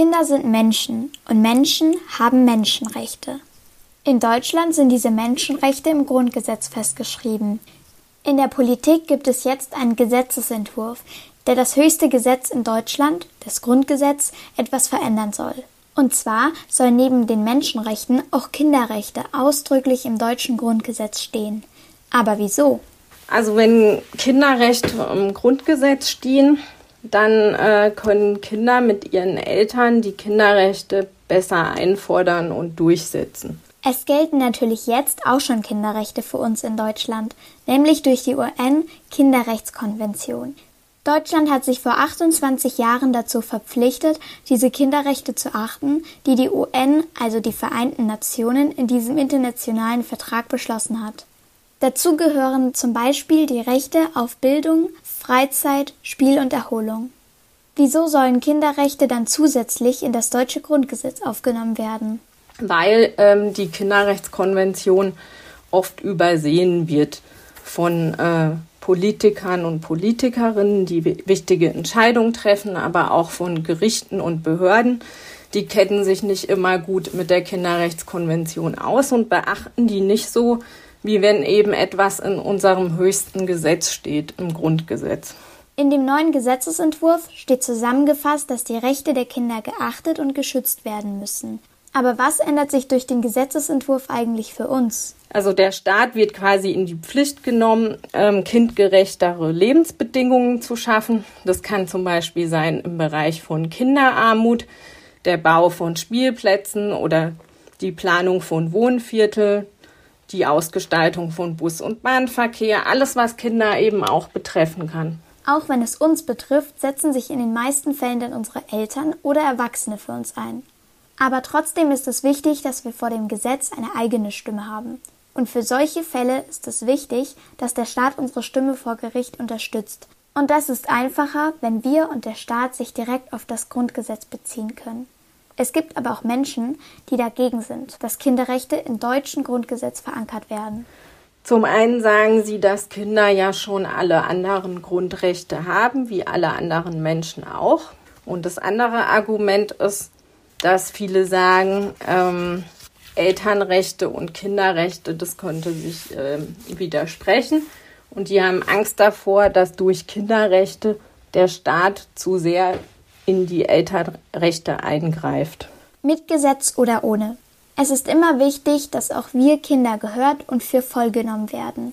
Kinder sind Menschen und Menschen haben Menschenrechte. In Deutschland sind diese Menschenrechte im Grundgesetz festgeschrieben. In der Politik gibt es jetzt einen Gesetzesentwurf, der das höchste Gesetz in Deutschland, das Grundgesetz, etwas verändern soll. Und zwar soll neben den Menschenrechten auch Kinderrechte ausdrücklich im deutschen Grundgesetz stehen. Aber wieso? Also wenn Kinderrechte im Grundgesetz stehen, dann äh, können Kinder mit ihren Eltern die Kinderrechte besser einfordern und durchsetzen. Es gelten natürlich jetzt auch schon Kinderrechte für uns in Deutschland, nämlich durch die UN-Kinderrechtskonvention. Deutschland hat sich vor 28 Jahren dazu verpflichtet, diese Kinderrechte zu achten, die die UN, also die Vereinten Nationen, in diesem internationalen Vertrag beschlossen hat. Dazu gehören zum Beispiel die Rechte auf Bildung, Freizeit, Spiel und Erholung. Wieso sollen Kinderrechte dann zusätzlich in das deutsche Grundgesetz aufgenommen werden? Weil ähm, die Kinderrechtskonvention oft übersehen wird von äh, Politikern und Politikerinnen, die wichtige Entscheidungen treffen, aber auch von Gerichten und Behörden. Die kennen sich nicht immer gut mit der Kinderrechtskonvention aus und beachten die nicht so, wie wenn eben etwas in unserem höchsten Gesetz steht, im Grundgesetz. In dem neuen Gesetzesentwurf steht zusammengefasst, dass die Rechte der Kinder geachtet und geschützt werden müssen. Aber was ändert sich durch den Gesetzesentwurf eigentlich für uns? Also der Staat wird quasi in die Pflicht genommen, ähm, kindgerechtere Lebensbedingungen zu schaffen. Das kann zum Beispiel sein im Bereich von Kinderarmut, der Bau von Spielplätzen oder die Planung von Wohnviertel, die Ausgestaltung von Bus- und Bahnverkehr, alles, was Kinder eben auch betreffen kann. Auch wenn es uns betrifft, setzen sich in den meisten Fällen dann unsere Eltern oder Erwachsene für uns ein. Aber trotzdem ist es wichtig, dass wir vor dem Gesetz eine eigene Stimme haben. Und für solche Fälle ist es wichtig, dass der Staat unsere Stimme vor Gericht unterstützt. Und das ist einfacher, wenn wir und der Staat sich direkt auf das Grundgesetz beziehen können. Es gibt aber auch Menschen, die dagegen sind, dass Kinderrechte im deutschen Grundgesetz verankert werden. Zum einen sagen sie, dass Kinder ja schon alle anderen Grundrechte haben, wie alle anderen Menschen auch. Und das andere Argument ist, dass viele sagen, ähm, Elternrechte und Kinderrechte, das könnte sich äh, widersprechen. Und die haben Angst davor, dass durch Kinderrechte der Staat zu sehr in die Elternrechte eingreift. Mit Gesetz oder ohne. Es ist immer wichtig, dass auch wir Kinder gehört und für voll genommen werden.